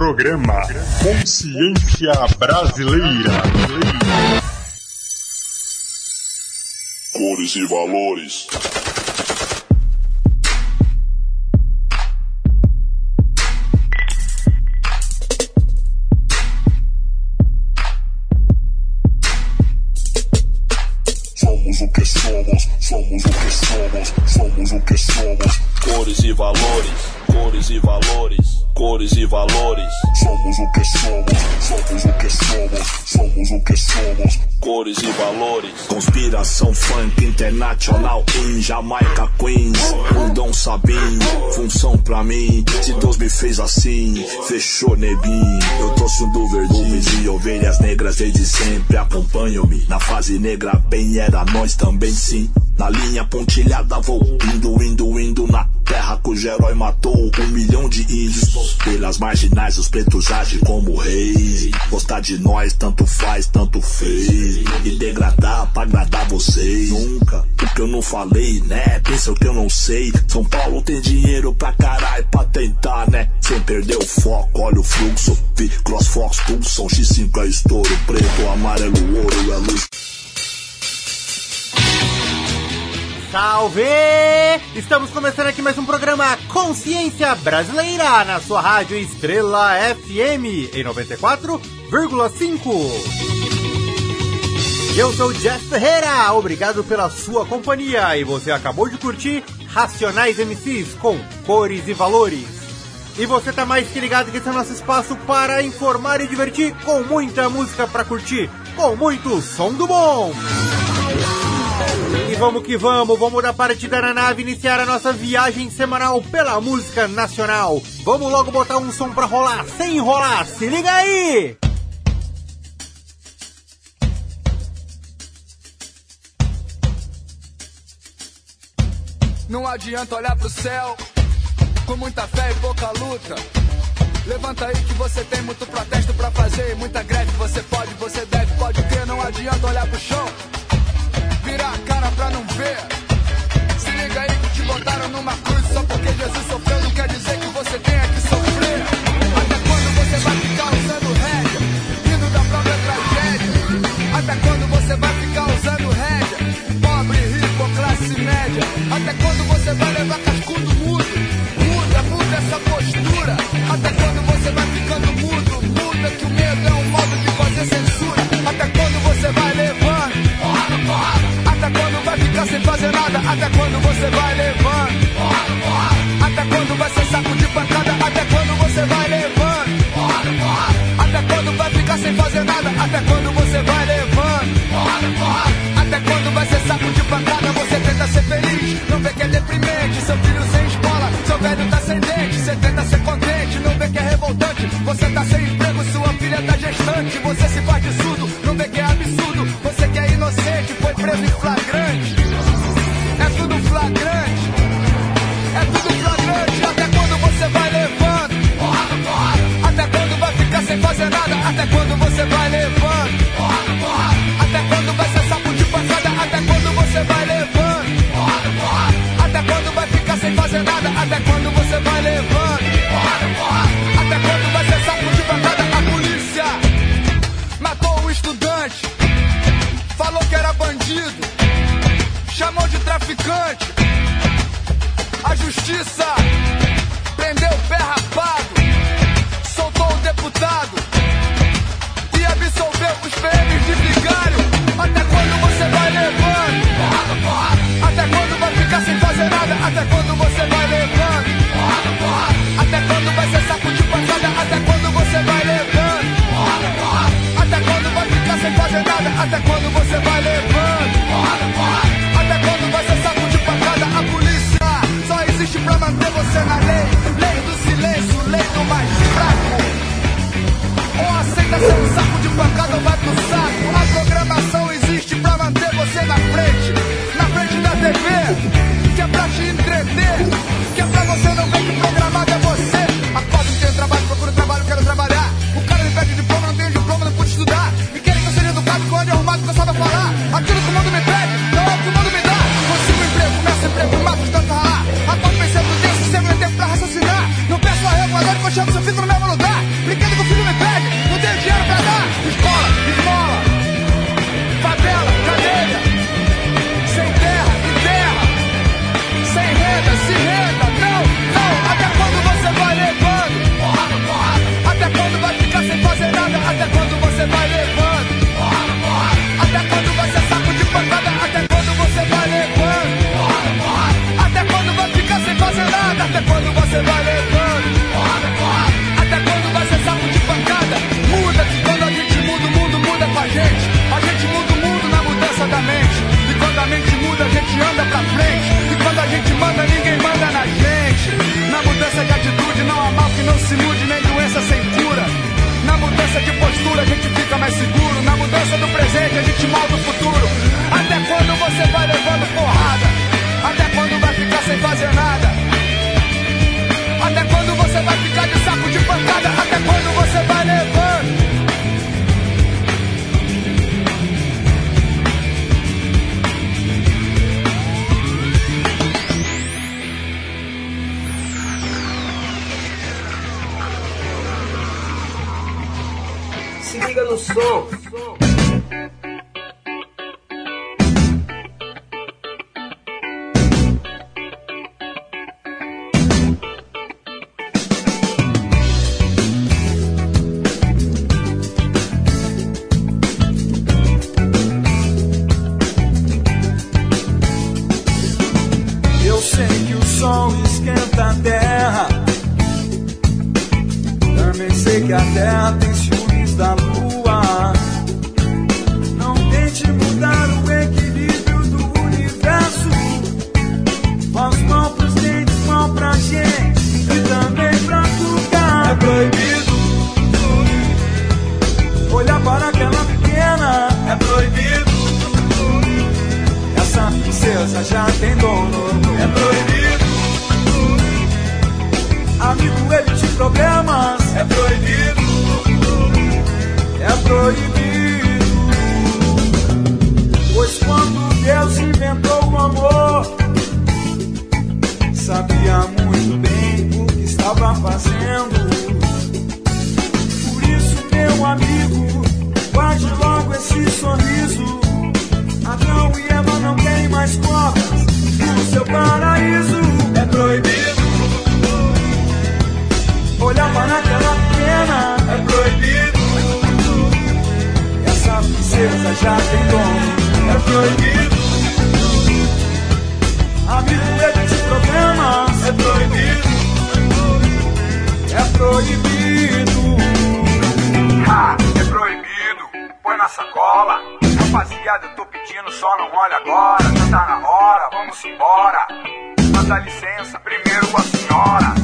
Programa Consciência Brasileira. Cores e valores. Somos o que somos, somos o que somos, somos o que somos. Cores e valores, cores e valores, cores e valores. Somos o que somos, somos o que somos, somos o que somos. Cores e valores. Conspiração funk internacional em Jamaica Queens O Dom Sabin, função pra mim Se Deus me fez assim, fechou neguinho Eu trouxe um do verdinho e ovelhas negras desde sempre Acompanham-me na fase negra bem Era nós também sim Na linha pontilhada vou indo, indo, indo Na terra cujo herói matou. Um milhão de índios Pelas marginais. Os pretos agem como reis. Gostar de nós tanto faz, tanto fez. E degradar pra agradar vocês. Nunca, o que eu não falei, né? Pensa o que eu não sei. São Paulo tem dinheiro pra caralho pra tentar, né? Sem perder o foco, olha o fluxo. Vi CrossFox, Tucson, X5 é estouro. Preto, amarelo, ouro é luz Salve! Estamos começando aqui mais um programa Consciência Brasileira na sua rádio Estrela FM em 94,5. Eu sou Jeff Ferreira, obrigado pela sua companhia e você acabou de curtir Racionais MCs com cores e valores. E você tá mais que ligado que esse é o nosso espaço para informar e divertir com muita música para curtir, com muito som do bom. E vamos que vamos, vamos da partida na nave iniciar a nossa viagem semanal pela música nacional. Vamos logo botar um som pra rolar, sem enrolar, se liga aí! Não adianta olhar pro céu com muita fé e pouca luta. Levanta aí que você tem muito protesto pra fazer, muita greve. Você pode, você deve, pode ter. Não adianta olhar pro chão, virar a cara pra não ver. Se liga aí que te botaram numa cruz só porque Jesus sofreu. Não quer dizer que você tenha que sofrer. Até quando você vai ficar usando rédea, rindo da própria tragédia? Até quando você vai ficar usando rédea? Pobre, rico classe média? Até quando você vai levar cascudo mudo? Muda, muda essa postura. Até quando você vai ficando mudo? Muda que o medo é um modo de fazer censura. Até quando você vai levando? Até quando vai ser saco de pancada? Até quando você vai levando? Até quando vai ficar sem fazer nada? Até quando você vai levando? Até quando vai ser saco de pancada? Você tenta ser feliz, não vê que é deprimente. Seu filho sem escola, seu velho tá sem dente. Você tenta ser contente, não vê que é revoltante. Você tá sem emprego, sua filha tá gestante. Você se faz de um estudante, falou que era bandido, chamou de traficante. A justiça prendeu o pé rapado, soltou o deputado e absolveu os PMs de vigário. Até quando você vai levando? Até quando vai ficar sem fazer nada? Até quando você vai levando? Até quando vai ser saco de pancada? Fazer nada? Até quando você vai levando? Até quando vai ser saco de pancada? A polícia só existe pra manter você na lei. Lei do silêncio, lei do mais fraco. Ou aceita ser um saco de pancada ou vai pro saco. A programação existe pra manter você na frente, na frente da TV, que é pra te entreter, que é pra você não ver que programado é você. falar aquilo que o mundo me pede, não é o que o mundo me dá. Consigo emprego, começo emprego, mato de tanto ralar. Acordo pensando nisso, sempre é tem tempo pra raciocinar. Não peço a revoada que eu chego, Seu filho no mesmo lugar. você vai levando. Até quando vai ser saco de pancada? Muda que quando a gente muda, o mundo muda com a gente. A gente muda o mundo na mudança da mente. E quando a mente muda, a gente anda pra frente. E quando a gente manda, ninguém manda na gente. Na mudança de atitude, não há mal que não se mude, nem doença sem cura. Na mudança de postura, a gente fica mais seguro. Na mudança do presente, a gente molda o futuro. já tem dono, é proibido. Amigo, problemas, é proibido. É proibido. É proibido. Põe na sacola. Rapaziada, eu tô pedindo, só não olha agora. Já tá na hora, vamos embora. Mas dá licença, primeiro a senhora.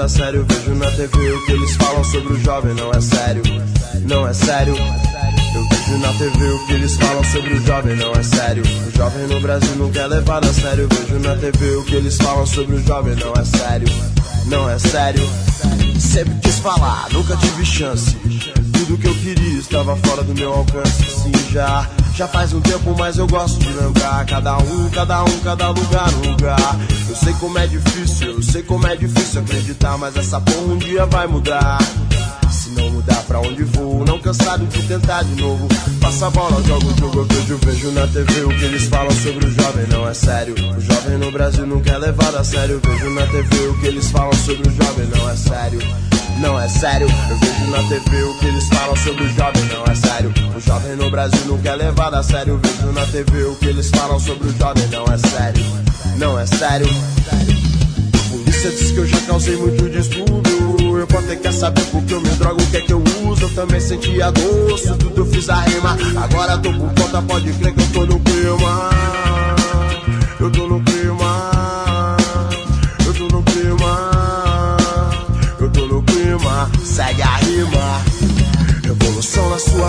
Nunca é levado a sério. Vejo na TV o que eles falam sobre o jovem, não é sério. Não é sério. Eu vejo na TV o que eles falam sobre o jovem, não é sério. O jovem no Brasil nunca é levado a sério. Vejo na TV o que eles falam sobre o jovem, não é sério. Não é sério. Sempre quis falar, nunca tive chance. Tudo que eu queria estava fora do meu alcance. Sim, já, já faz um tempo, mas eu gosto de lembrar. Cada um, cada um, cada lugar, lugar. Eu sei como é difícil, eu sei como é difícil acreditar, mas essa porra um dia vai mudar. Se não mudar pra onde vou, não cansado de tentar de novo. Passa a bola, jogo o jogo, eu vejo, na TV o que eles falam sobre o jovem, não é sério. O jovem no Brasil nunca é levado a sério. Vejo na TV o que eles falam sobre o jovem, não é sério. Não é sério, eu vejo na TV o que eles falam sobre o jovem, não é sério. O jovem no Brasil nunca é levado a sério. Vejo na TV o que eles falam sobre o jovem, não é sério. Não é sério. A polícia diz que eu já causei muito distúrbio. Eu até quer saber por que eu me drogo, o que é que eu uso. Eu também sentia gosto, tudo eu fiz a rima. Agora tô por conta, pode crer que eu tô no clima. Eu tô no clima.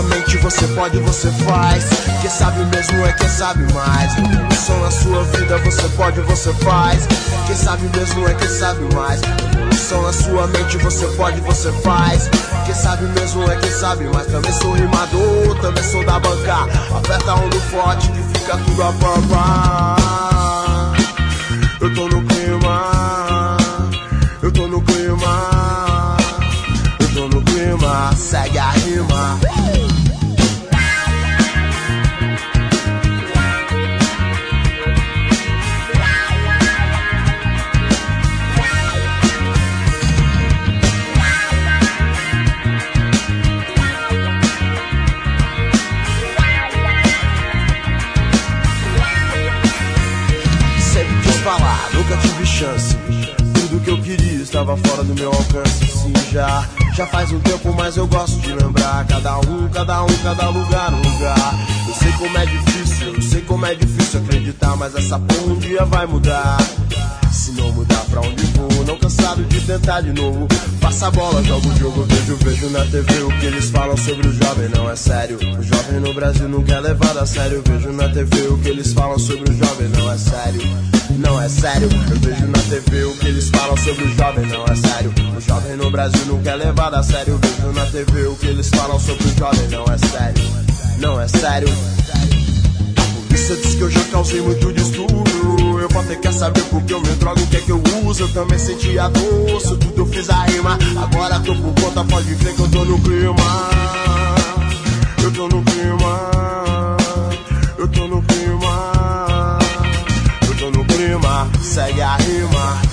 Revolução na sua mente, você pode, você faz. Quem sabe mesmo é quem sabe mais. Revolução na sua vida, você pode, você faz. Quem sabe mesmo é quem sabe mais. Revolução na sua mente, você pode, você faz. Quem sabe mesmo é quem sabe mais. Também sou rimador, também sou da banca. Aperta um do forte que fica tudo a pampa. Estava fora do meu alcance. Sim, já, já faz um tempo, mas eu gosto de lembrar. Cada um, cada um, cada lugar, um lugar. Eu sei como é difícil, eu sei como é difícil acreditar, mas essa porra um dia vai mudar. Se não mudar pra onde vou, não cansado de tentar de novo. Passa a bola, jogo o jogo, vejo, vejo na TV o que eles falam sobre o jovem, não é sério. O jovem no Brasil nunca é levado a sério. Vejo na TV o que eles falam sobre o jovem, não é sério. Não é sério, eu vejo na TV o que sobre o jovem, não é sério. O jovem no Brasil nunca é levado a sério. Vejo na TV o que eles falam sobre o jovem, não é sério. Não é sério. A polícia diz que eu já causei muito distúrbio. Eu vou ter que saber por que eu me drogo, o que é que eu uso. Eu também sentia doce, tudo eu fiz a rima. Agora tô por conta, pode crer que eu tô no clima. Eu tô no clima. Eu tô no clima. Eu tô no clima. Segue a rima.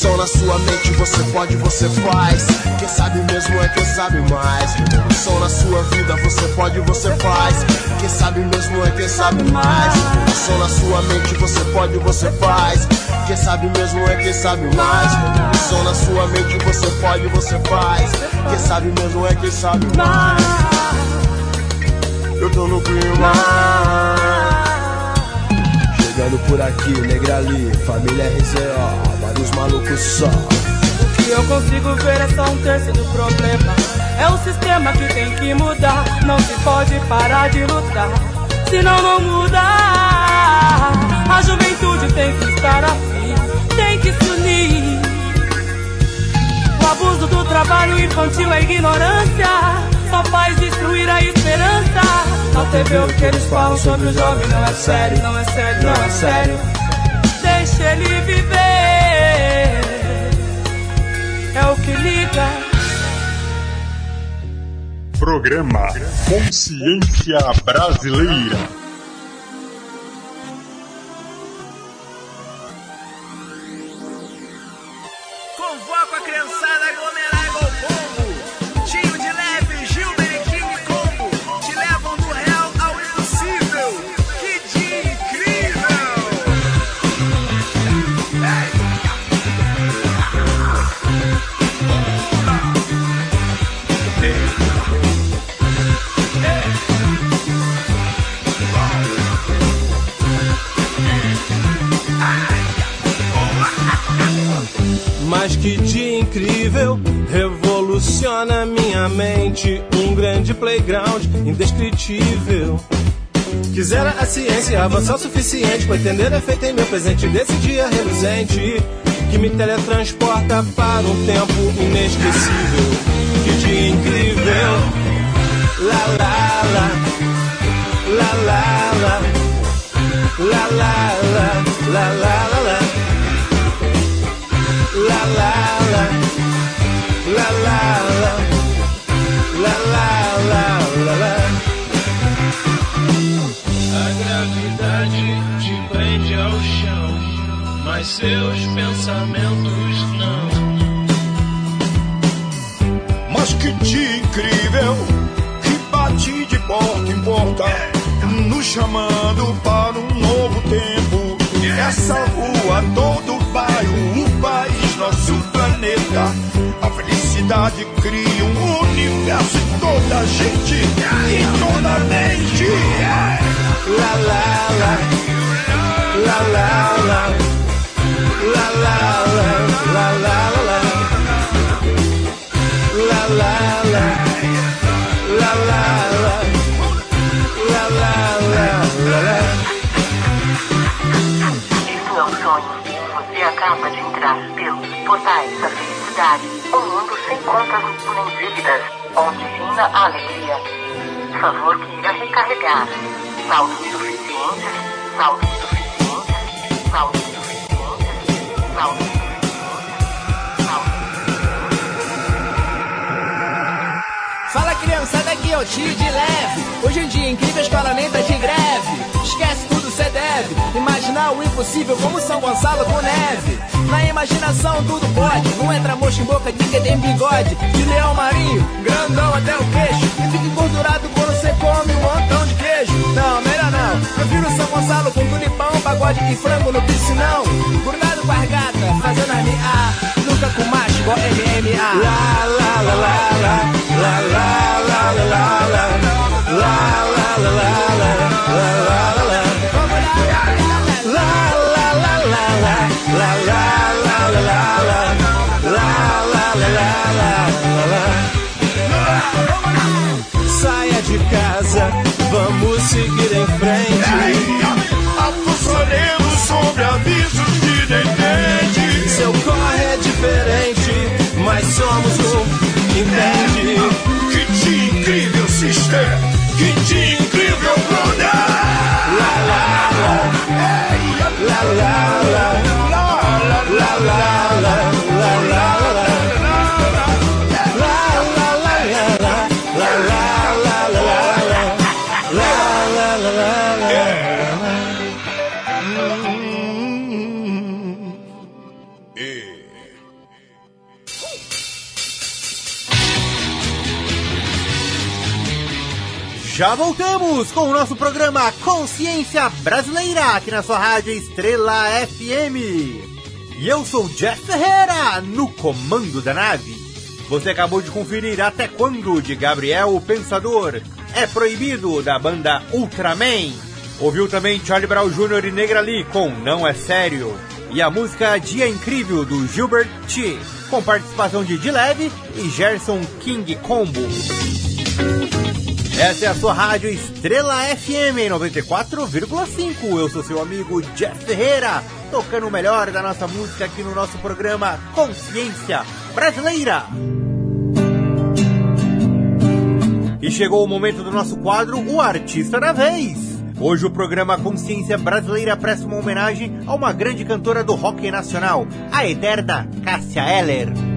Revolução na sua mente, você pode, você faz. Quem sabe mesmo é quem sabe mais. Revolução na sua vida, você pode, você faz. Quem sabe mesmo é quem sabe mais. Revolução na sua mente, você pode, você faz. Quem sabe mesmo é quem sabe mais. Revolução na sua mente, você pode, você faz. Quem sabe mesmo é quem sabe mais. Eu tô no clima. Chegando por aqui, negra ali, família RZO, vários malucos só. O que eu consigo ver é só um terço do problema. É o sistema que tem que mudar. Não se pode parar de lutar, senão não muda. A juventude tem que estar afim, tem que se unir. O abuso do trabalho infantil é ignorância. Só faz destruir a esperança. Na TV o que eles falam sobre o jovem não é sério, não é sério, não é sério. Deixa ele viver. É o que liga. Programa Consciência Brasileira. Mente. Um grande playground indescritível. Quisera a ciência avançar o suficiente para entender efeito em meu presente desse dia reluzente que me teletransporta para um tempo inesquecível. Que dia incrível, la la, la la la, la la la, la la la, la la la, la mas seus pensamentos não. Mas que dia incrível, que bate de porta em porta, nos chamando para um novo tempo. Essa rua, todo o bairro, o país, nosso planeta. A felicidade cria um universo em toda a gente e toda a mente. La la la, la la la, acaba de entrar pelos portais da felicidade. Um mundo sem contas nem dívidas, onde a alegria. Favor queira recarregar. Saldos suficientes, saldos suficientes, saldos Fala criançada que eu tiro de leve. Hoje em dia incrível, a escola nem tá de greve. Esquece tudo, cê deve. Imaginar o impossível como São Gonçalo com neve. Na imaginação tudo pode. Não entra mocho em boca de quem tem bigode. De leão marinho, grandão até o queixo. E fica engordurado quando cê come um montão de queijo. Não, melhor não. Prefiro São Gonçalo com tulipão, pagode e frango no piscinão. Grudado fazendo a minha. Nunca com macho igual MMA. La la la, la la la la la la, la la la la la, la la la la. La la la la la, la la la la la la, la la la la la la. Saia de casa, vamos seguir em frente. Diferente, mas somos um, entende? Que dia incrível, sister. Que dia incrível, Já voltamos com o nosso programa Consciência Brasileira, aqui na sua rádio Estrela FM. E eu sou Jeff Ferreira, no comando da nave. Você acabou de conferir Até Quando, de Gabriel o Pensador. É Proibido, da banda Ultraman. Ouviu também Charlie Brown Jr. e Negra Lee com Não É Sério. E a música Dia Incrível, do Gilbert T, com participação de Dileve e Gerson King Combo. Essa é a sua rádio Estrela FM 94,5. Eu sou seu amigo Jeff Ferreira, tocando o melhor da nossa música aqui no nosso programa Consciência Brasileira. E chegou o momento do nosso quadro O Artista da Vez. Hoje o programa Consciência Brasileira presta uma homenagem a uma grande cantora do rock nacional, a eterna Cássia Eller.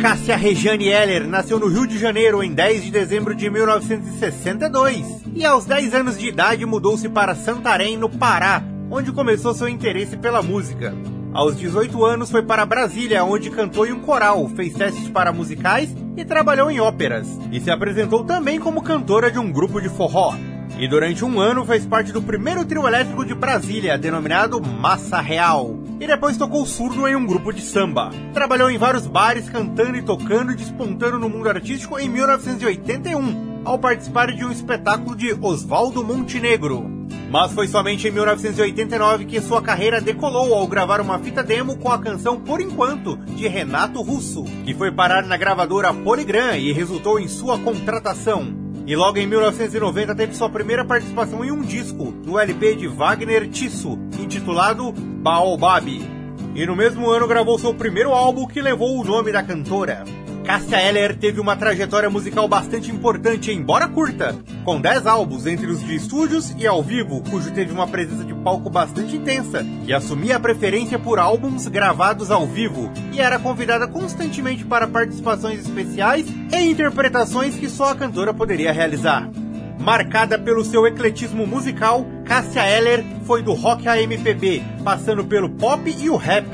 Cássia Regiane Heller nasceu no Rio de Janeiro em 10 de dezembro de 1962 e aos 10 anos de idade mudou-se para Santarém, no Pará, onde começou seu interesse pela música. Aos 18 anos foi para Brasília, onde cantou em um coral, fez testes para musicais e trabalhou em óperas. E se apresentou também como cantora de um grupo de forró. E durante um ano fez parte do primeiro trio elétrico de Brasília, denominado Massa Real. E depois tocou surdo em um grupo de samba. Trabalhou em vários bares, cantando e tocando e despontando no mundo artístico em 1981, ao participar de um espetáculo de Oswaldo Montenegro. Mas foi somente em 1989 que sua carreira decolou ao gravar uma fita demo com a canção Por Enquanto, de Renato Russo, que foi parar na gravadora Polygram e resultou em sua contratação. E logo em 1990 teve sua primeira participação em um disco, no LP de Wagner Tisso, intitulado Baobab. E no mesmo ano gravou seu primeiro álbum que levou o nome da cantora. Cássia Eller teve uma trajetória musical bastante importante, embora curta, com 10 álbuns entre os de estúdios e ao vivo, cujo teve uma presença de palco bastante intensa, e assumia a preferência por álbuns gravados ao vivo, e era convidada constantemente para participações especiais e interpretações que só a cantora poderia realizar. Marcada pelo seu ecletismo musical, Cássia Eller foi do rock à MPB, passando pelo pop e o rap.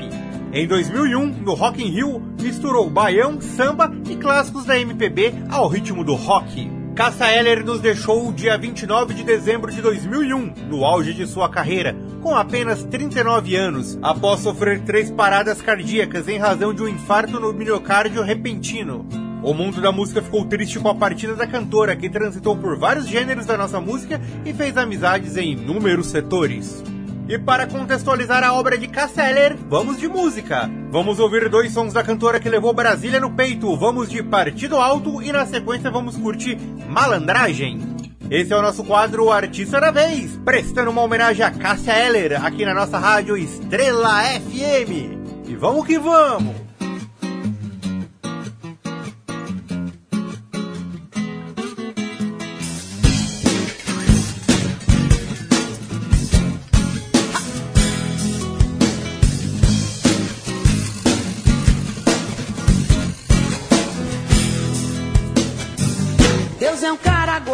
Em 2001, no Rock in Rio, misturou baião, samba e clássicos da MPB ao ritmo do rock. Cássia Eller nos deixou dia 29 de dezembro de 2001, no auge de sua carreira, com apenas 39 anos, após sofrer três paradas cardíacas em razão de um infarto no miocárdio repentino. O mundo da música ficou triste com a partida da cantora, que transitou por vários gêneros da nossa música e fez amizades em inúmeros setores. E para contextualizar a obra de Casseller, vamos de música. Vamos ouvir dois sons da cantora que levou Brasília no peito. Vamos de Partido Alto e na sequência vamos curtir Malandragem. Esse é o nosso quadro Artista da Vez, prestando uma homenagem a Cássia Eller aqui na nossa rádio Estrela FM. E vamos que vamos!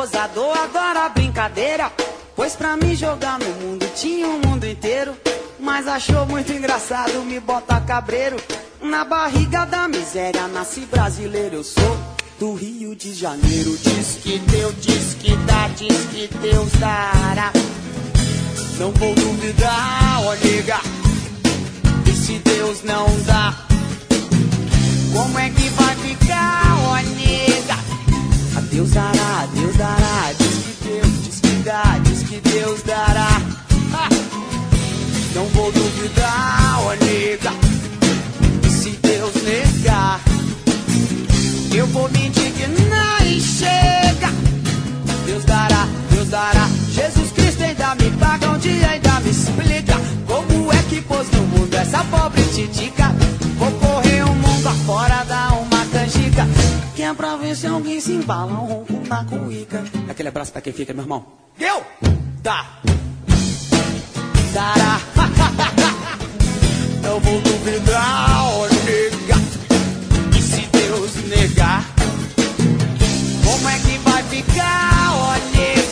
Gozador, adora brincadeira. Pois pra me jogar no mundo tinha o mundo inteiro. Mas achou muito engraçado me botar cabreiro. Na barriga da miséria nasci brasileiro, eu sou do Rio de Janeiro. Diz que Deus, diz que dá, diz que Deus dará. Não vou duvidar, ó nega. E se Deus não dá, explica como é que pôs no mundo essa pobre titica. Vou correr o mundo afora, dar uma canjica. Que é pra ver se alguém se embala um ronco na cuíca. Aquele abraço pra quem fica, meu irmão. Deu! Dá! Dará! Não vou duvidar, ó nega. E se Deus negar, como é que vai ficar, ó nega?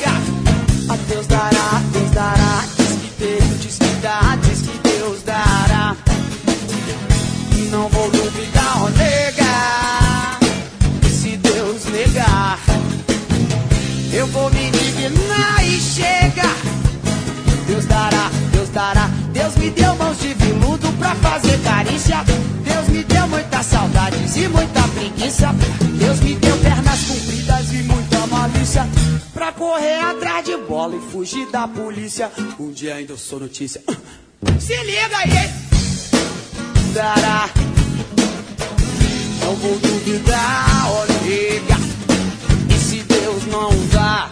Preguiça. Deus me deu pernas compridas e muita malícia. Pra correr atrás de bola e fugir da polícia. Um dia ainda eu sou notícia. Se liga aí? Dará. Não vou duvidar, nega. E se Deus não dá,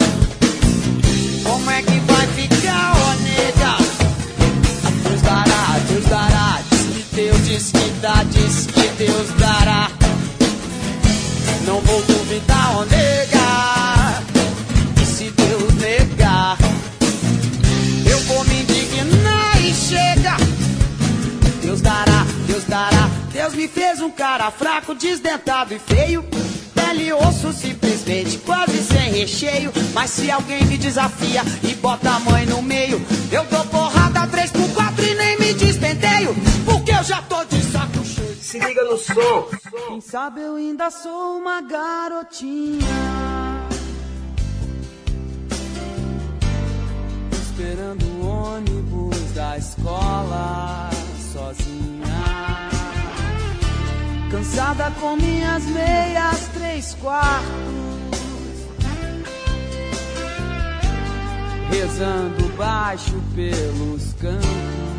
como é que vai ficar, ó nega? Deus dará, Deus dará. Diz que Deus diz que dá, diz que Deus dará. Não vou duvidar, ó nega. E se Deus negar, eu vou me indignar e chega. Deus dará, Deus dará. Deus me fez um cara fraco, desdentado e feio. Pele e osso simplesmente, quase sem recheio. Mas se alguém me desafia e bota a mãe no meio, eu dou porrada 3 por 4 e nem me despenteio. Porque eu já tô de saco. Se liga no som. Quem sabe eu ainda sou uma garotinha. Esperando o ônibus da escola sozinha. Cansada com minhas meias três quartos. rezando baixo pelos campos,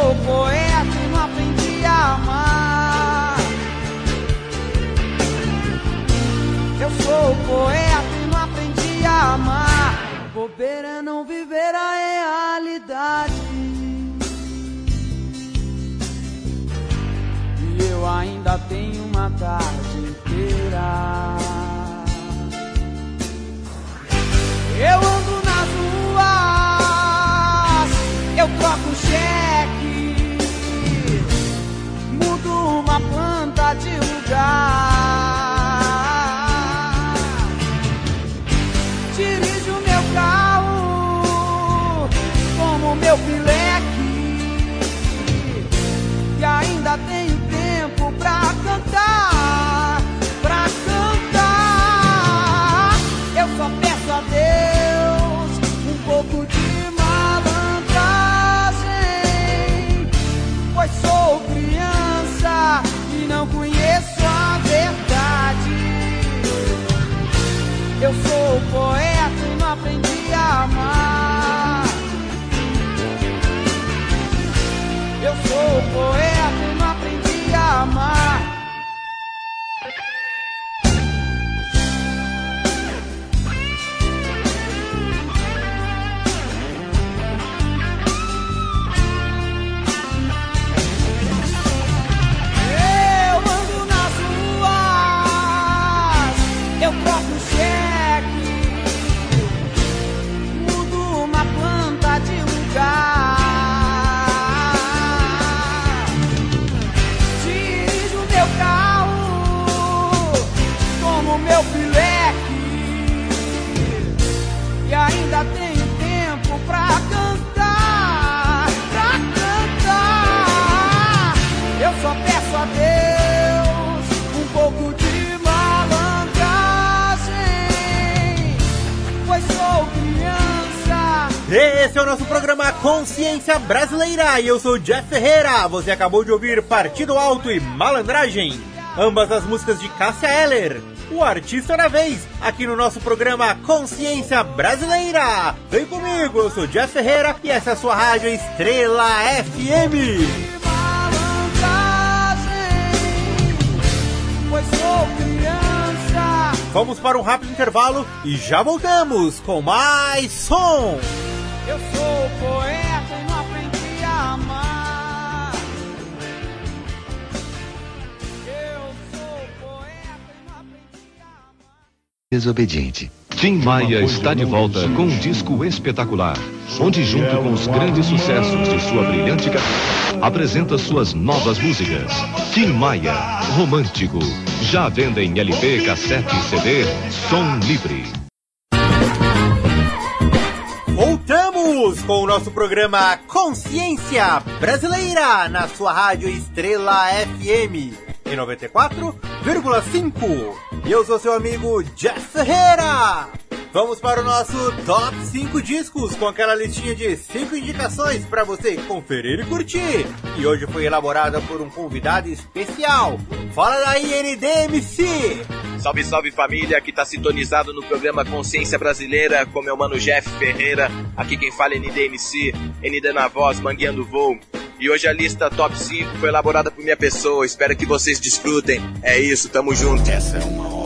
sou poeta e não aprendi a amar. Eu sou poeta e não aprendi a amar. Bobeira é não viver a realidade. E eu ainda tenho uma tarde inteira. É o nosso programa Consciência Brasileira e eu sou Jeff Ferreira. Você acabou de ouvir Partido Alto e Malandragem, ambas as músicas de Cássia Eller. O artista na vez, aqui no nosso programa Consciência Brasileira. Vem comigo, eu sou Jeff Ferreira e essa é a sua rádio Estrela FM. Vamos para um rápido intervalo e já voltamos com mais som. Eu sou poeta e não aprendi a amar. Eu sou poeta e não aprendi a Desobediente. Tim Maia está de volta com um disco espetacular, onde, junto com os grandes sucessos de sua brilhante carreira, apresenta suas novas músicas. Tim Maia, Romântico. Já venda em LP, cassete e CD, som livre. Voltamos com o nosso programa Consciência Brasileira na sua rádio Estrela FM em 94,5. E eu sou seu amigo Jeff Ferreira. Vamos para o nosso Top 5 discos com aquela listinha de 5 indicações para você conferir e curtir. E hoje foi elaborada por um convidado especial. Fala daí, NDMC! Salve, salve família que tá sintonizado no programa Consciência Brasileira com meu mano Jeff Ferreira. Aqui quem fala é NDMC, ND na voz, mangueando voo. E hoje a lista Top 5 foi elaborada por minha pessoa. Espero que vocês desfrutem. É isso, tamo junto. Essa é uma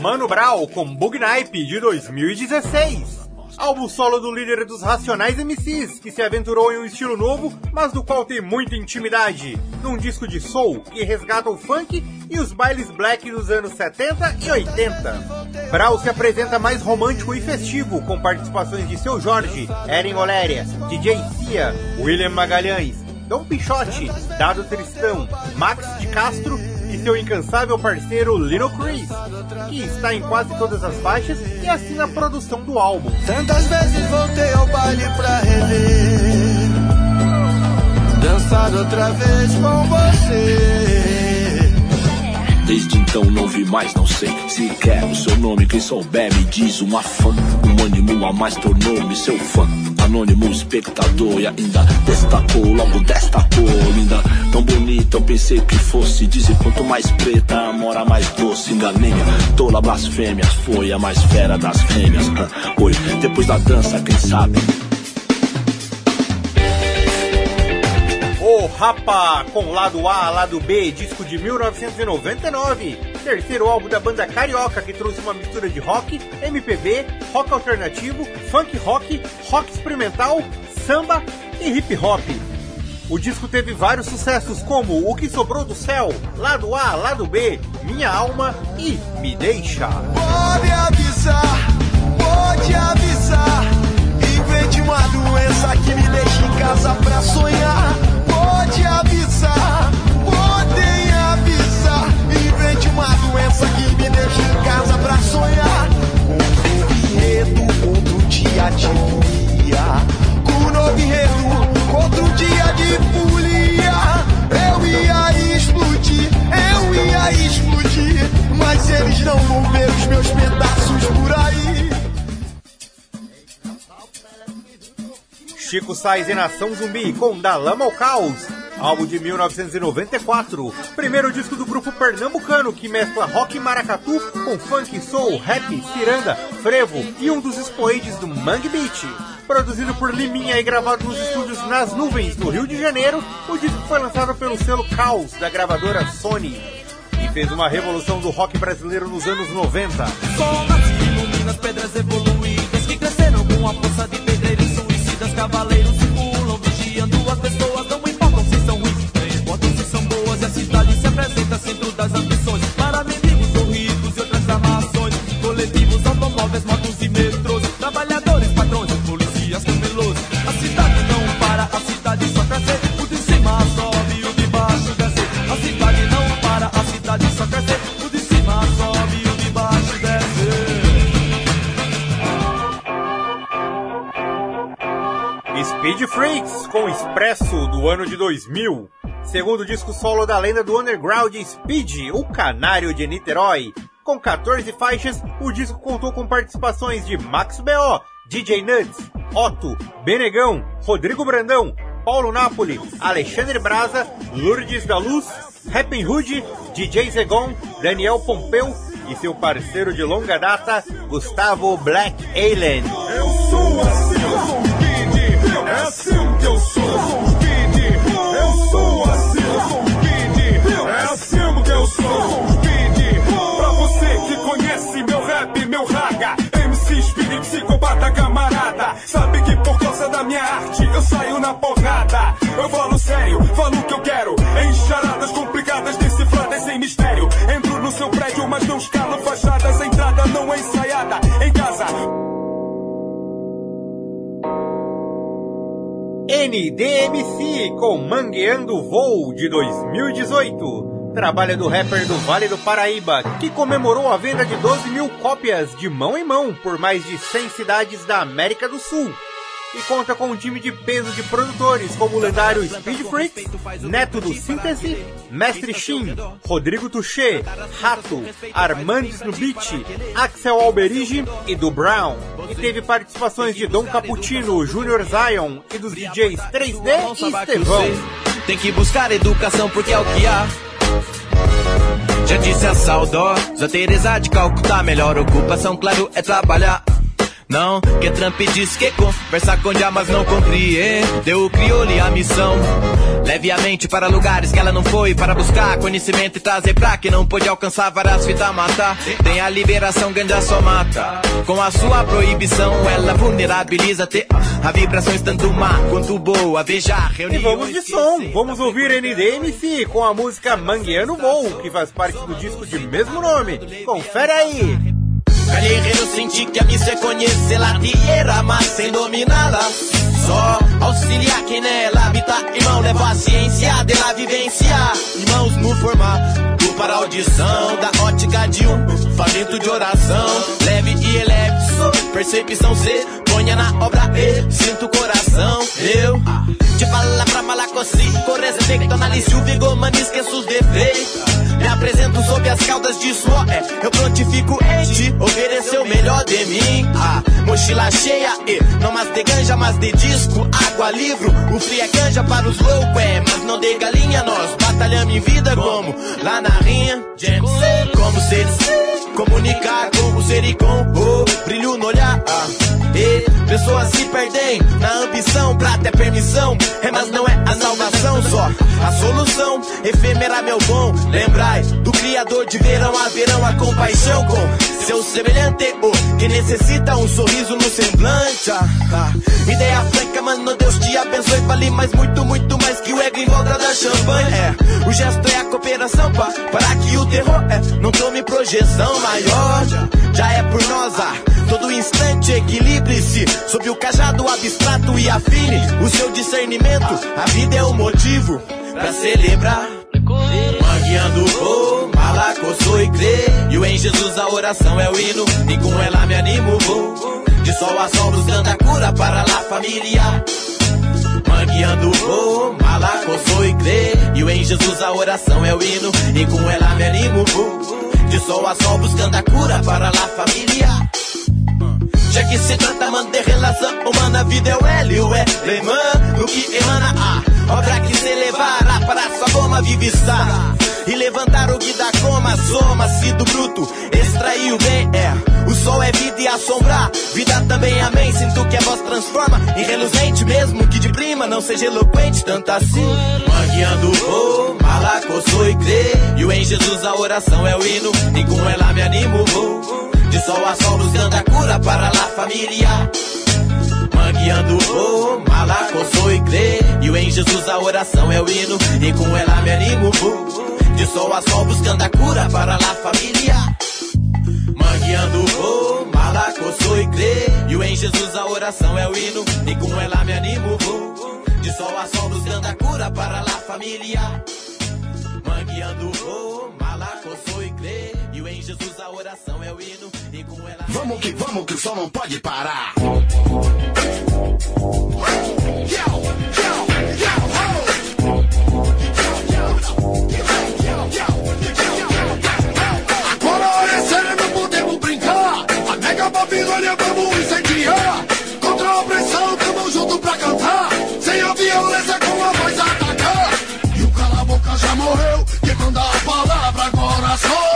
Mano Brown com Bug Nipe de 2016. Álbum solo do líder dos Racionais MCs, que se aventurou em um estilo novo, mas do qual tem muita intimidade. Num disco de soul que resgata o funk e os bailes black dos anos 70 e 80. Brau se apresenta mais romântico e festivo, com participações de Seu Jorge, Eren Oléria, DJ Cia, William Magalhães, Dom Pichote, Dado Tristão, Max de Castro seu incansável parceiro Little Chris, que está em quase todas as faixas e assina a produção do álbum. Tantas vezes voltei ao baile pra rever, dançar outra vez com você. Desde então não vi mais, não sei se quer o seu nome. Quem souber me diz uma fã. Ânimo a mais tornou-me seu fã. Anônimo espectador e ainda destacou, logo destacou, linda. Tão bonita, eu pensei que fosse. Dizem quanto mais preta, mora mais doce. Enganei-me, tola blasfêmia. Foi a mais fera das fêmeas. Oi, depois da dança, quem sabe? O Rapa, com lado A, lado B, disco de 1999. Terceiro álbum da banda carioca que trouxe uma mistura de rock, MPB, rock alternativo, funk rock, rock experimental, samba e hip hop. O disco teve vários sucessos como O Que Sobrou do Céu, Lado A, Lado B, Minha Alma e Me Deixa. Pode avisar, pode avisar. Invente uma doença que me deixe em casa pra sonhar. Pode avisar, doença que me deixe em casa pra sonhar. Com um enredo, outro dia de folia. Com um novo enredo, outro dia de folia. Eu ia explodir, eu ia explodir. Mas eles não vão ver os meus pedaços por aí. Chico Sainz e Nação Zumbi com Da Lama ao Caos, álbum de 1994, primeiro disco do grupo pernambucano que mescla rock maracatu com funk, soul, rap, ciranda, frevo e um dos expoentes do Mangue Beat. Produzido por Liminha e gravado nos estúdios Nas Nuvens, no Rio de Janeiro, o disco foi lançado pelo selo Caos, da gravadora Sony, e fez uma revolução do rock brasileiro nos anos 90. Sol nasce, ilumina as pedras evoluídas que cresceram com a força de pedreiros suicidas. Cavaleiros circulam, vigiando as pessoas. Boas. E a cidade se apresenta centro das ambições. Para mendigos ou ricos e outras armações. Coletivos, automóveis, motos e metrôs. Trabalhadores, patrões, policias, camelôs. A cidade não para, a cidade só cresce. O de cima sobe, o de baixo desce. A cidade não para, a cidade só cresce. O de cima sobe, o de baixo desce. Speed Freaks com Expresso do ano de 2000. Segundo disco solo da lenda do underground Speed, o canário de Niterói. Com 14 faixas, o disco contou com participações de Max B.O., DJ Nuts, Otto, Benegão, Rodrigo Brandão, Paulo Napoli, Alexandre Braza, Lourdes da Luz, Rapping Hood, DJ Zegon, Daniel Pompeu e seu parceiro de longa data, Gustavo Black Alien. Eu sou assim, eu sou um. É assim que eu sou, eu sou eu sou, um speed. Pra você que conhece meu rap, meu raga, MC Speed, psicopata camarada. Sabe que por causa da minha arte eu saio na porrada. Eu falo sério, falo o que eu quero. Em charadas complicadas, decifradas sem mistério. Entro no seu prédio, mas não escalo fachadas. Entrada não é ensaiada. Em casa, NDMC com Mangueando Voo de 2018. Trabalho do rapper do Vale do Paraíba, que comemorou a venda de 12 mil cópias de mão em mão por mais de 100 cidades da América do Sul. E conta com um time de peso de produtores como o lendário Speed Freaks, Neto do Síntese, Mestre Shin, Rodrigo Touché, Rato, Armandes no Beat, Axel Alberige e do Brown. E teve participações de Dom Cappuccino, Junior Zion e dos DJs 3D e Estevão. Tem que buscar educação porque é o que há. Já disse a saudosa Teresa de Calcutá, melhor ocupação, claro, é trabalhar. Não, que Trump disse que conversa com já, mas não compreendeu o crioulo a missão. Leve a mente para lugares que ela não foi, para buscar conhecimento e trazer pra que não pôde alcançar várias fitas matar. Tem a liberação, ganja só mata. Com a sua proibição, ela vulnerabiliza a vibrações tanto má quanto boa. Veja a E reunião. vamos de som, vamos ouvir NDMC com a música Mangueando Voo, que faz parte do disco de mesmo nome. Confere aí! Callejeiro senti que a missa é conhecer la tierra, mas sem dominá-la. Só auxiliar quem nela habita, irmão, leva a ciência dela vivenciar. Irmãos no formato para audição, da ótica de um faminto de oração. Leve e eleve, percepção C, ponha na obra E, sinto o coração. Eu, de palavra malacossi, correção, análise o vigor, mano, esqueço os defeitos. Me apresento sob as caudas de suor, é, eu prontifico ente, oferecer o melhor de mim. Ah, mochila cheia, e não mais de ganja, mas de disco, água, livro. O frio é canja para os loucos, é, mas não de galinha, nós batalhamos em vida como lá na rinha. Como seres comunicar com o ser com o brilho no olhar. Ah, e pessoas se perdem na ambição pra ter permissão, é, mas não é a salvação só. A solução efêmera, meu bom, lembrai do Criador de verão a verão, a compaixão com seu semelhante, o que necessita um sorriso no semblante. Ah, ah. Ideia franca, mano, Deus te abençoe, vale mais, muito, muito mais que o ego em volta da champanhe. É, o gesto é a cooperação, pá, para que o terror é, não tome projeção maior. Já, já é por nós, ah, instante equilibre-se sob o cajado abstrato e afine o seu discernimento. A vida é o motivo pra celebrar. Mangueando vou, malacoso e crê. E o em Jesus a oração é o hino, e com ela me animo vou. De sol a sol buscando a cura para lá família. Mangueando vou, malacoso e crê. E o em Jesus a oração é o hino, e com ela me animo vou. De sol a sol buscando a cura para lá família. Já que se trata, mano, de relação humana, a vida é o L e o L, mano, o que emana a obra que se levará para sua goma viviçar. E levantar o que da coma, soma-se do bruto, extrair o bem, é. O sol é vida e assombrar, vida também, amém. Sinto que a voz transforma em reluzente, mesmo que de prima não seja eloquente, tanto assim. Mangueando vou, malacoso e crê. E o em Jesus a oração é o hino, e com ela me animo, vou. De sol a sol buscando a cura para lá família. Mangueando vou, malacoso e crê. E o em Jesus a oração é o hino, e com ela me animo. De sol a sol buscando a cura para lá família. Mangueando vou, malacoso e crê. E o em Jesus a oração é o hino, e com ela me animo. De sol a sol buscando a cura para lá família. Mangueando vou, malacoso e crê. E o em Jesus a oração é o hino. Vamos que vamos, que o sol não pode parar. Agora é sério, não podemos brincar. A mega Babilônia vamos incendiar. Contra a opressão, tamo junto pra cantar. Sem a violência, com a voz atacar. E o cala-boca já morreu. Quem manda a palavra agora sou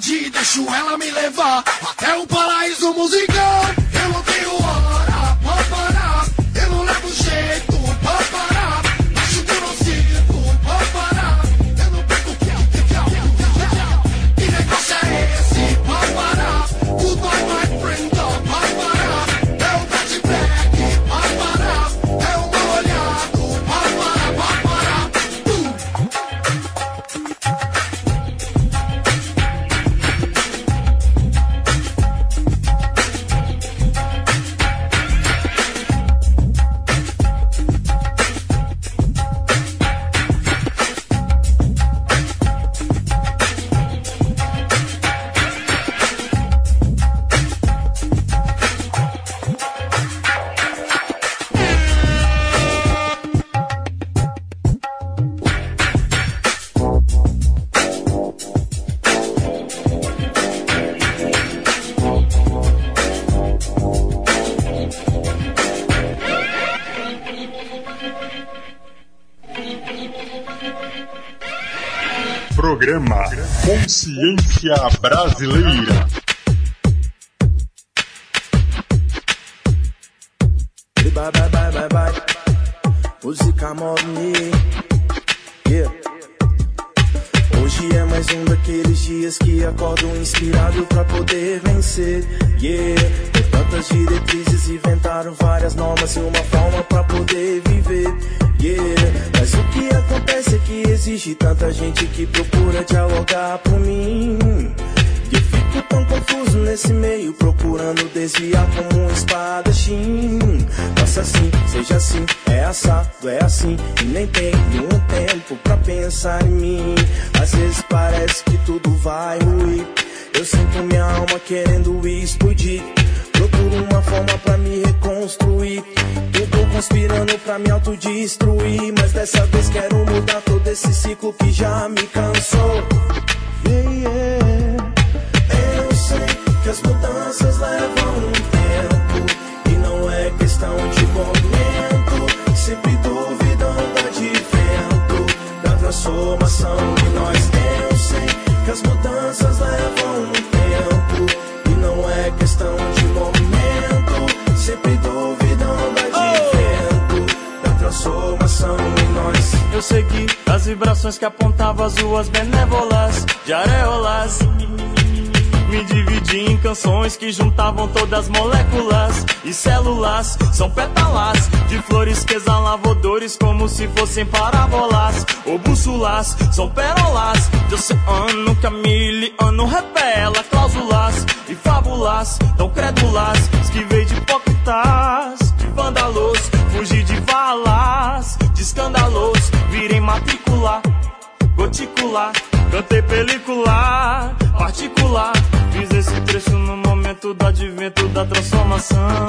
Deixo ela me levar. Até o paraíso Consciência Brasileira. Me autodestruir. Mas dessa vez quero mudar todo esse ciclo que já me cansou. Yeah, yeah. Eu sei que as mudanças levam um tempo e não é questão de momento. Sempre duvidando do advento da transformação de nós. Eu as vibrações que apontavam as ruas benévolas de areolas. Me dividi em canções que juntavam todas as moléculas e células. São pétalas de flores que exalavam odores como se fossem parábolas ou bússolas. São pérolas de oceano que a miliano revela cláusulas e fábulas tão crédulas. Esquivei de hipócritas, goticular, cantei película, particular. Fiz esse trecho no momento do advento da transformação.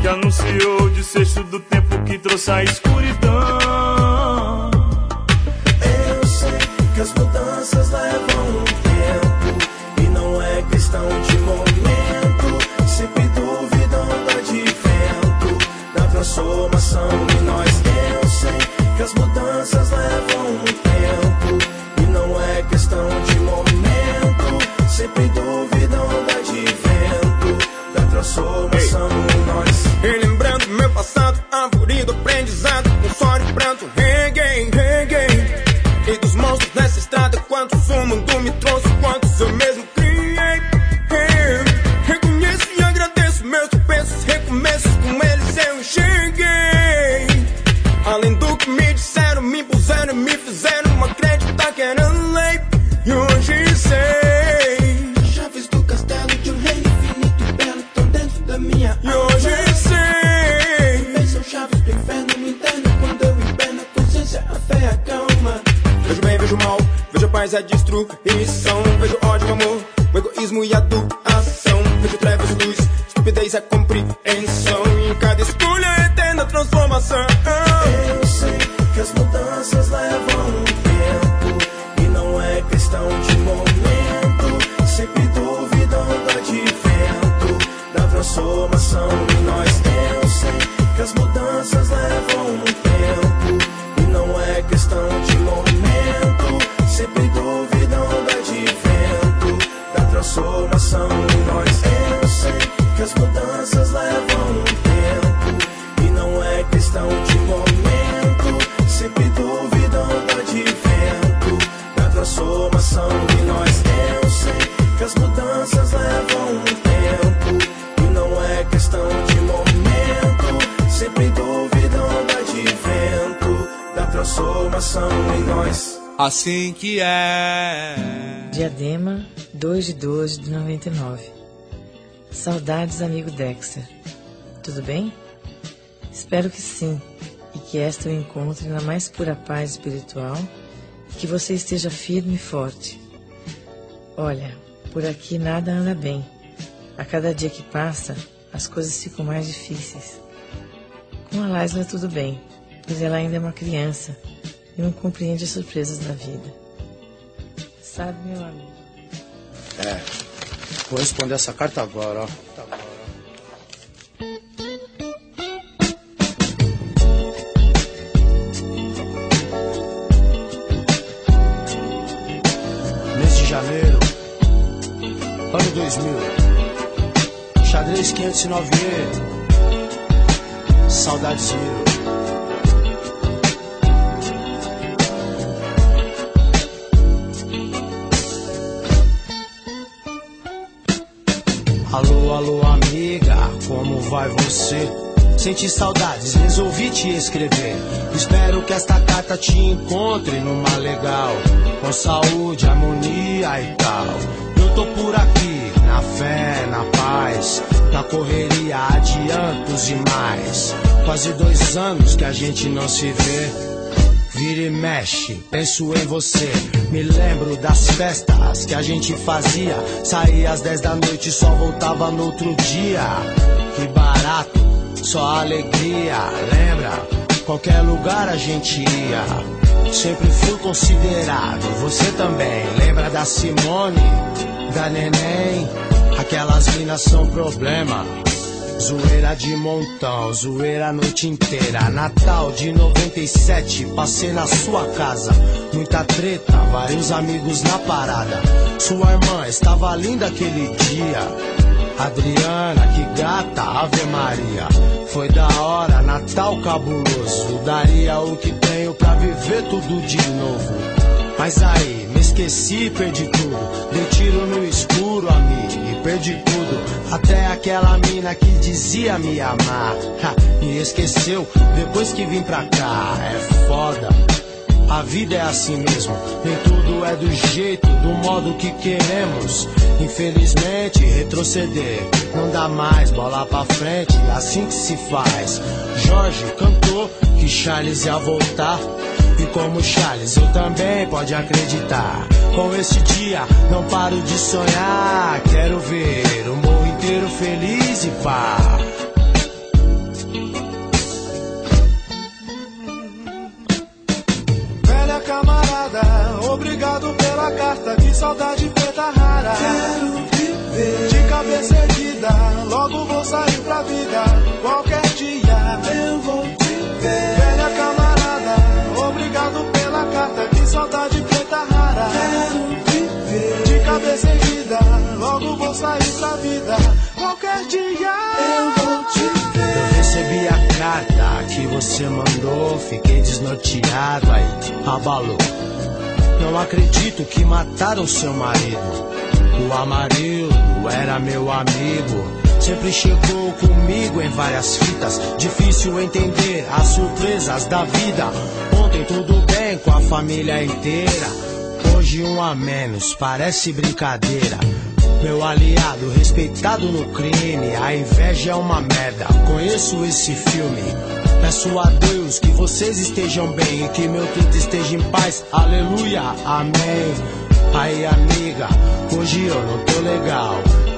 Que anunciou o desfecho do tempo que trouxe a escuridão. Eu sei que as mudanças levam um tempo e não é questão de momento. Sempre duvidando do advento da transformação de nós. Sei que as mudanças levam um tempo e não é questão de momento. Sempre duvidando do advento da transformação de nós. Relembrando meu passado, árvore do aprendizado, Assim que é. Diadema, 2 de 12 de 99. Saudades, amigo Dexter. Tudo bem? Espero que sim, e que esta o encontre na mais pura paz espiritual e que você esteja firme e forte. Olha, por aqui nada anda bem. A cada dia que passa, as coisas ficam mais difíceis. Com a Laisla tudo bem, pois ela ainda é uma criança e não compreende as surpresas da vida. Sabe, meu amigo? É. Vou responder essa carta agora, ó. Janeiro, ano 2000. Xadrez 509E, saudades Miro. Vai você? Senti saudades, resolvi te escrever. Espero que esta carta te encontre numa legal, com saúde, harmonia e tal. Eu tô por aqui, na fé, na paz, na correria, adiantos e mais. Quase dois anos que a gente não se vê. Vira e mexe, penso em você. Me lembro das festas que a gente fazia. Saía às 10 da noite e só voltava no outro dia. Que barato, só alegria, lembra? Qualquer lugar a gente ia. Sempre fui considerado, você também. Lembra da Simone, da Neném? Aquelas minas são problema. Zoeira de montão, zoeira a noite inteira. Natal de 97, passei na sua casa. Muita treta, vários amigos na parada. Sua irmã estava linda aquele dia. Adriana, que gata, Ave Maria. Foi da hora, Natal cabuloso. Daria o que tenho pra viver tudo de novo. Mas aí, me esqueci, perdi tudo. Dei tiro no escuro, amigo, e perdi tudo. Até aquela mina que dizia me amar. Ha, me esqueceu depois que vim pra cá. É foda. A vida é assim mesmo, nem tudo é do jeito, do modo que queremos. Infelizmente, retroceder não dá mais, bola pra frente, assim que se faz. Jorge cantou que Charles ia voltar. E como Charles, eu também pode acreditar. Com este dia, não paro de sonhar. Quero ver o mundo inteiro feliz e pá. Obrigado pela carta, que saudade preta rara. Quero viver de cabeça erguida, logo vou sair pra vida. Qualquer dia eu vou te ver. Velha camarada, obrigado pela carta, que saudade preta rara. Quero viver de cabeça erguida, logo vou sair pra vida. Qualquer dia eu vou te ver. Eu recebi a carta que você mandou, fiquei desnorteado aí, abalou. Não acredito que mataram seu marido. O Amarildo era meu amigo. Sempre chegou comigo em várias fitas. Difícil entender as surpresas da vida. Ontem tudo bem com a família inteira. Hoje um a menos, parece brincadeira. Meu aliado, respeitado no crime. A inveja é uma merda. Conheço esse filme. Peço a Deus que vocês estejam bem e que meu tudo esteja em paz. Aleluia, amém. Aí, amiga, hoje eu não tô legal.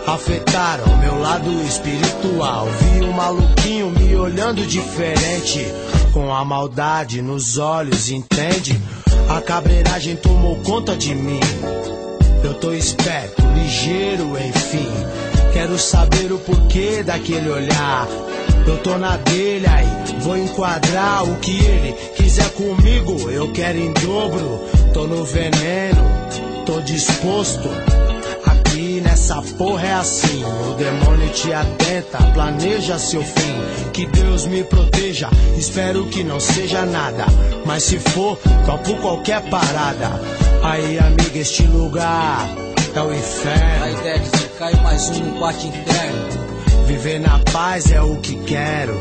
Afetaram meu lado espiritual. Vi um maluquinho me olhando diferente. Com a maldade nos olhos, entende? A cabreiragem tomou conta de mim. Eu tô esperto, ligeiro, enfim. Quero saber o porquê daquele olhar. Eu tô na dele aí, vou enquadrar o que ele quiser comigo. Eu quero em dobro, tô no veneno, tô disposto. Aqui nessa porra é assim, o demônio te atenta, planeja seu fim. Que Deus me proteja, espero que não seja nada. Mas se for, topo qualquer parada. Aí, amiga, este lugar é o inferno. Aí, Dexter, cai mais um no quarto interno. Viver na paz é o que quero.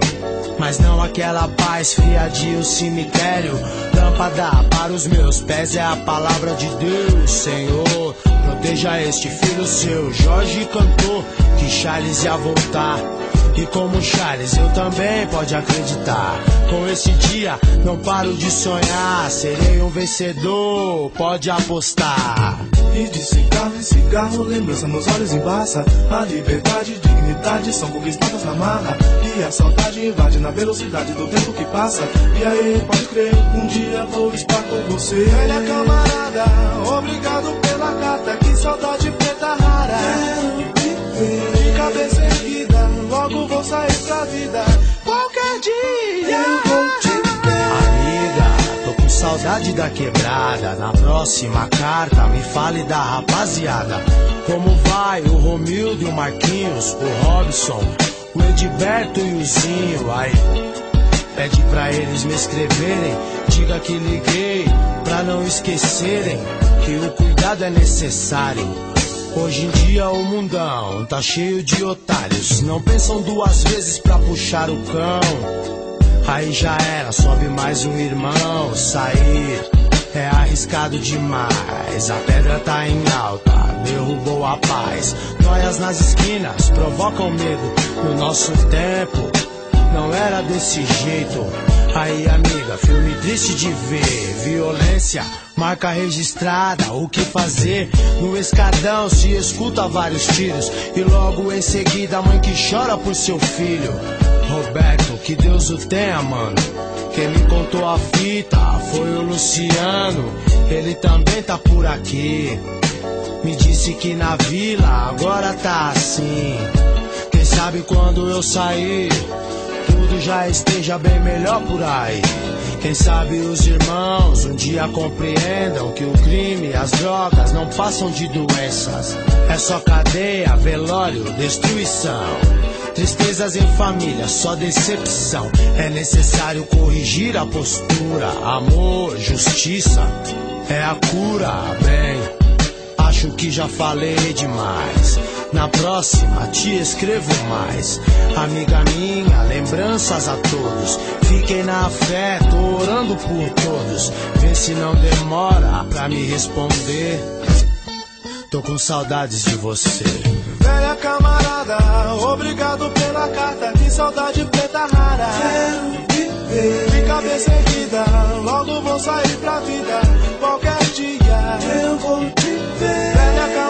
Mas não aquela paz fria de um cemitério. Lâmpada para os meus pés é a palavra de Deus, Senhor. Proteja este filho seu. Jorge cantou que Charles ia voltar. E como Charles, eu também pode acreditar. Com esse dia, não paro de sonhar. Serei um vencedor, pode apostar. E de cigarro em cigarro, lembrança nos olhos embaça. A liberdade e dignidade são conquistadas na marra. E a saudade invade na velocidade do tempo que passa. E aí, pode crer, um dia vou estar com você. Velha camarada, obrigado pela carta. Que saudade preta rara. De cabeça erguida, logo vou sair pra vida. Qualquer dia eu vou saudade da quebrada. Na próxima carta, me fale da rapaziada. Como vai o Romildo e o Marquinhos, o Robson, o Edberto e o Zinho? Aí, pede pra eles me escreverem. Diga que liguei, pra não esquecerem que o cuidado é necessário. Hoje em dia o mundão tá cheio de otários. Não pensam duas vezes pra puxar o cão. Aí já era, sobe mais um irmão. Sair é arriscado demais. A pedra tá em alta, derrubou a paz. Noias nas esquinas provocam medo. No nosso tempo, não era desse jeito. Aí, amiga, filme triste de ver. Violência, marca registrada. O que fazer? No escadão se escuta vários tiros. E logo em seguida, a mãe que chora por seu filho. Roberto, que Deus o tenha, mano. Quem me contou a fita foi o Luciano. Ele também tá por aqui. Me disse que na vila agora tá assim. Quem sabe quando eu sair, tudo já esteja bem melhor por aí. Quem sabe os irmãos um dia compreendam que o crime e as drogas não passam de doenças. É só cadeia, velório, destruição. Tristezas em família, só decepção. É necessário corrigir a postura. Amor, justiça é a cura, bem. Acho que já falei demais. Na próxima te escrevo mais. Amiga minha, lembranças a todos. Fiquem na fé, tô orando por todos. Vê se não demora pra me responder. Tô com saudades de você. Velha camarada, obrigado pela carta, que saudade preta rara. Quero viver. De cabeça erguida, logo vou sair pra vida. Qualquer dia eu vou te ver. Velha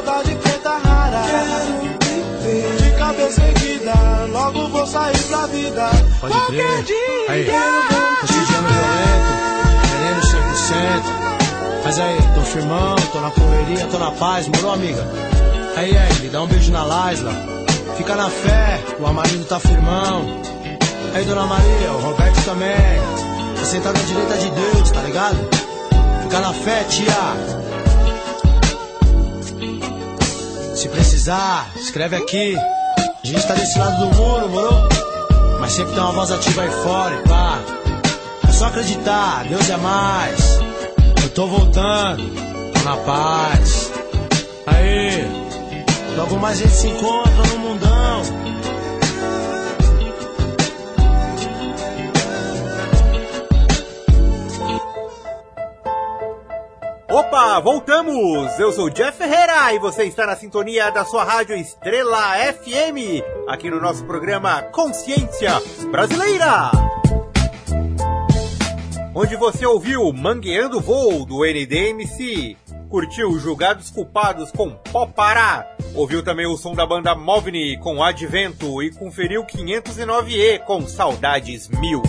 saudade preta rara. Quero viver. De cabeça erguida, logo vou sair pra vida. Pode Qualquer crer. dia Aí, cotidiano violento, veneno 100%. Mas aí, tô firmão, tô na correria, tô na paz, morou, amiga? Aí, aí, dá um beijo na Laisla. Fica na fé, o Amarindo tá firmão. Aí, dona Maria, o Roberto também. Tá sentado à direita de Deus, tá ligado? Fica na fé, tia. Precisar, escreve aqui. A gente tá desse lado do muro, morou? Mas sempre tem uma voz ativa aí fora e pá. É só acreditar, Deus é mais. Eu tô voltando, tô na paz. Aí, logo mais a gente se encontra no mundão. Opa, voltamos! Eu sou Jeff Ferreira e você está na sintonia da sua rádio Estrela FM, aqui no nosso programa Consciência Brasileira. Onde você ouviu Mangueando Voo do NDMC, curtiu Julgados Culpados com Popará, ouviu também o som da banda Movni com Advento e conferiu 509E com Saudades Mil.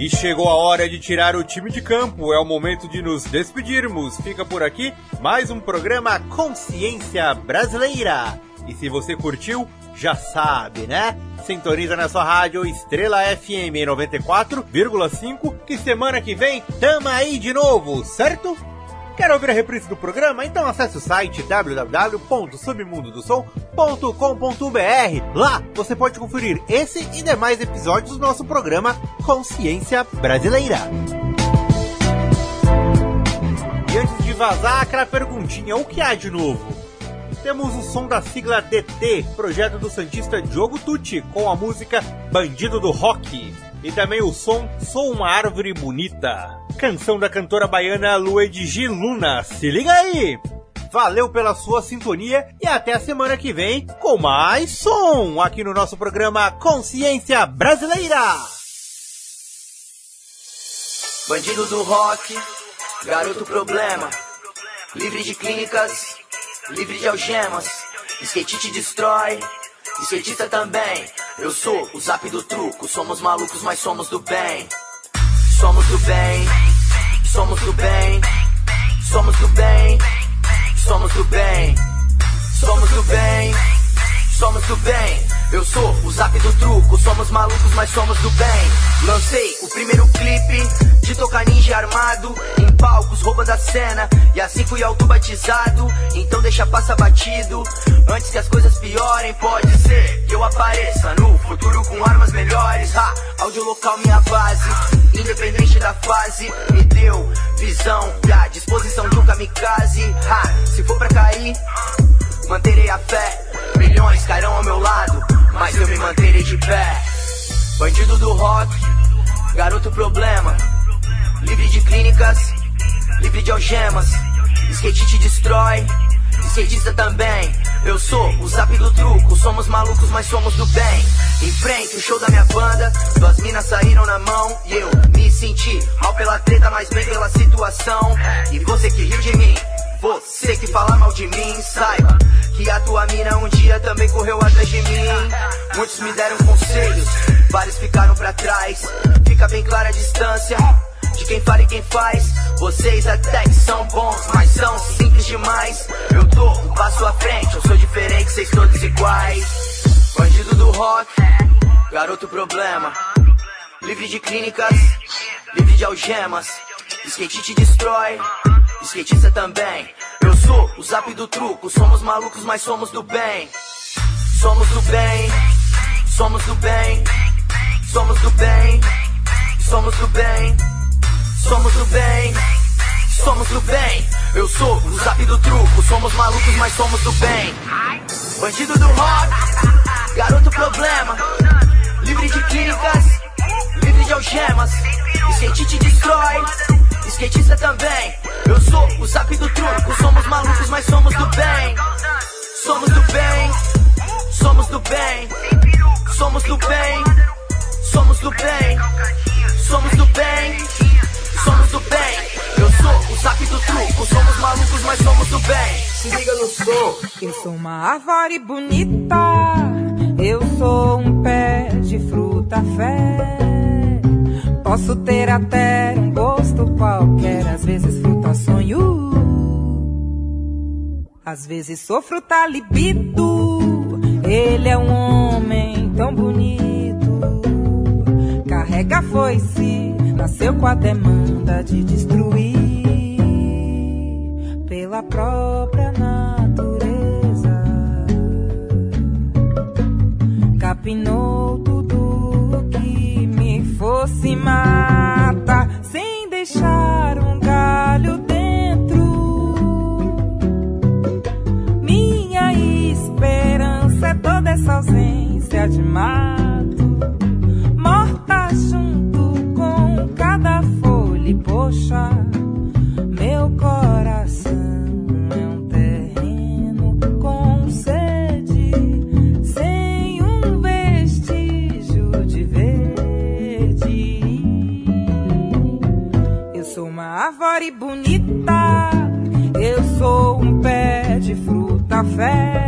E chegou a hora de tirar o time de campo, é o momento de nos despedirmos. Fica por aqui mais um programa Consciência Brasileira. E se você curtiu, já sabe, né? Sintoniza na sua rádio Estrela FM 94,5 que semana que vem tamo aí de novo, certo? Quer ouvir a reprise do programa? Então acesse o site www.submundodosom.com.br. Lá você pode conferir esse e demais episódios do nosso programa Consciência Brasileira. E antes de vazar, aquela perguntinha: o que há de novo? Temos o som da sigla DT, projeto do Santista Diogo Tucci, com a música Bandido do Rock. E também o som Sou uma Árvore Bonita, canção da cantora baiana Luedigi Luna. Se liga aí! Valeu pela sua sintonia e até a semana que vem com mais som aqui no nosso programa Consciência Brasileira. Bandido do rock, garoto problema, livre de clínicas, livre de algemas, skatista destrói, skatista também. Eu sou o zap do truco, somos malucos, mas somos do bem. Somos do bem, somos do bem, somos do bem, somos do bem, somos do bem, somos do bem. Eu sou o zap do truco, somos malucos, mas somos do bem. Lancei o primeiro clipe de tocar ninja armado em palcos, roubando a cena. E assim fui autobatizado, então deixa passar batido. Antes que as coisas piorem, pode ser que eu apareça no futuro com armas melhores. Ha, áudio local, minha base, independente da fase, me deu visão e a disposição de um kamikaze. Ha, se for pra cair, manterei a fé. Milhões cairão ao meu lado, mas eu me manterei de pé. Bandido do rock, garoto problema. Livre de clínicas, livre de algemas. Skate te destrói, skatista também. Eu sou o zap do truco, somos malucos, mas somos do bem. Em frente, o show da minha banda, duas minas saíram na mão e eu me senti mal pela treta, mas bem pela situação. E você que riu de mim, você que fala mal de mim, saiba que a tua mina um dia também correu atrás de mim. Muitos me deram conselhos, vários ficaram pra trás. Fica bem clara a distância de quem fala e quem faz. Vocês até que são bons, mas são simples demais. Eu tô um passo à frente, eu sou diferente, vocês todos iguais. Bandido do rock, garoto problema. Livre de clínicas, livre de algemas. Skate te destrói, skatista também. Eu sou o zap do truco, somos malucos, mas somos do bem. Somos do bem, somos do bem, somos do bem, somos do bem, somos do bem, somos do bem. Eu sou o zap do truco, somos malucos, mas somos do bem. Bandido do rock, garoto problema, livre de clínicas, livre de algemas. Skate te destrói, skatista também. Eu sou o zap do truco, somos malucos, mas somos do bem. Somos do bem, somos do bem, somos do bem, somos do bem, somos do bem, somos do bem. Eu sou o zap do truco, somos malucos, mas somos do bem. Se liga no som. Eu sou uma árvore bonita, eu sou um pé de fruta fé. Posso ter até um gosto qualquer, às vezes fruta sonho. Às vezes sou fruta libido. Ele é um homem tão bonito. Carrega foice, nasceu com a demanda de destruir pela própria natureza. Capinou fosse mata, sem deixar um galho dentro. Minha esperança é toda essa ausência de mato, morta junto com cada folha. E poxa, bonita, eu sou um pé de fruta fé.